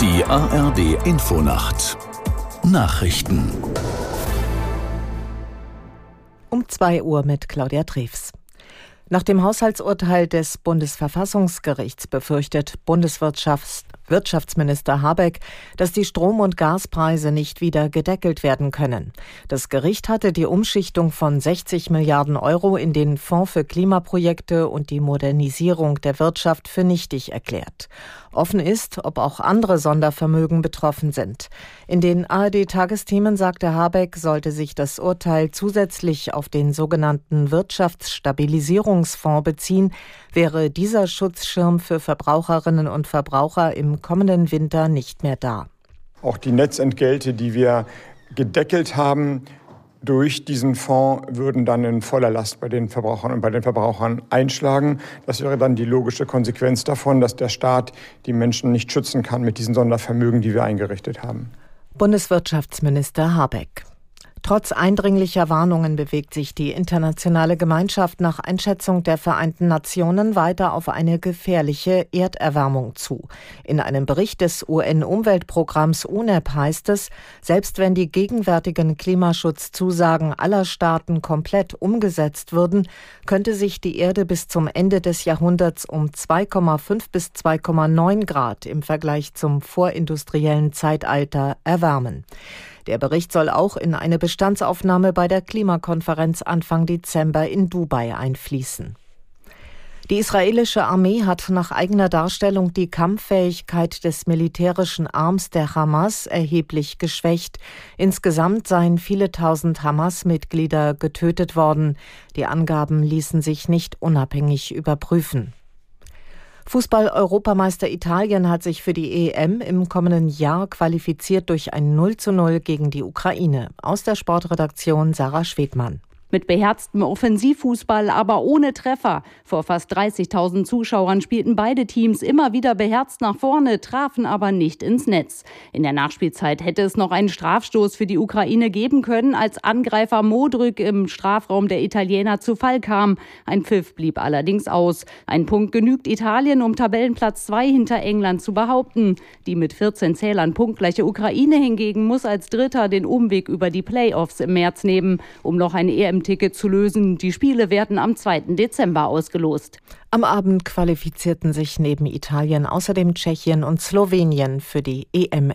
Die ARD Infonacht Nachrichten um 2 Uhr mit Claudia Drews. Nach dem Haushaltsurteil des Bundesverfassungsgerichts befürchtet Bundeswirtschafts Wirtschaftsminister Habeck, dass die Strom- und Gaspreise nicht wieder gedeckelt werden können. Das Gericht hatte die Umschichtung von 60 Milliarden Euro in den Fonds für Klimaprojekte und die Modernisierung der Wirtschaft für nichtig erklärt. Offen ist, ob auch andere Sondervermögen betroffen sind. In den ARD-Tagesthemen sagte Habeck, sollte sich das Urteil zusätzlich auf den sogenannten Wirtschaftsstabilisierungsfonds beziehen, wäre dieser Schutzschirm für Verbraucherinnen und Verbraucher im kommenden Winter nicht mehr da. Auch die Netzentgelte, die wir gedeckelt haben, durch diesen Fonds würden dann in voller Last bei den Verbrauchern und bei den Verbrauchern einschlagen. Das wäre dann die logische Konsequenz davon, dass der Staat die Menschen nicht schützen kann mit diesen Sondervermögen, die wir eingerichtet haben. Bundeswirtschaftsminister Habeck. Trotz eindringlicher Warnungen bewegt sich die internationale Gemeinschaft nach Einschätzung der Vereinten Nationen weiter auf eine gefährliche Erderwärmung zu. In einem Bericht des UN-Umweltprogramms UNEP heißt es, selbst wenn die gegenwärtigen Klimaschutzzusagen aller Staaten komplett umgesetzt würden, könnte sich die Erde bis zum Ende des Jahrhunderts um 2,5 bis 2,9 Grad im Vergleich zum vorindustriellen Zeitalter erwärmen. Der Bericht soll auch in eine Bestandsaufnahme bei der Klimakonferenz Anfang Dezember in Dubai einfließen. Die israelische Armee hat nach eigener Darstellung die Kampffähigkeit des militärischen Arms der Hamas erheblich geschwächt. Insgesamt seien viele tausend Hamas-Mitglieder getötet worden. Die Angaben ließen sich nicht unabhängig überprüfen. Fußball-Europameister Italien hat sich für die EM im kommenden Jahr qualifiziert durch ein 0 zu 0 gegen die Ukraine. Aus der Sportredaktion Sarah Schwedmann. Mit beherztem Offensivfußball, aber ohne Treffer. Vor fast 30.000 Zuschauern spielten beide Teams immer wieder beherzt nach vorne, trafen aber nicht ins Netz. In der Nachspielzeit hätte es noch einen Strafstoß für die Ukraine geben können, als Angreifer Modrück im Strafraum der Italiener zu Fall kam. Ein Pfiff blieb allerdings aus. Ein Punkt genügt Italien, um Tabellenplatz 2 hinter England zu behaupten. Die mit 14 Zählern punktgleiche Ukraine hingegen muss als Dritter den Umweg über die Playoffs im März nehmen, um noch eine EM EM-Ticket zu lösen. Die Spiele werden am 2. Dezember ausgelost. Am Abend qualifizierten sich neben Italien außerdem Tschechien und Slowenien für die EM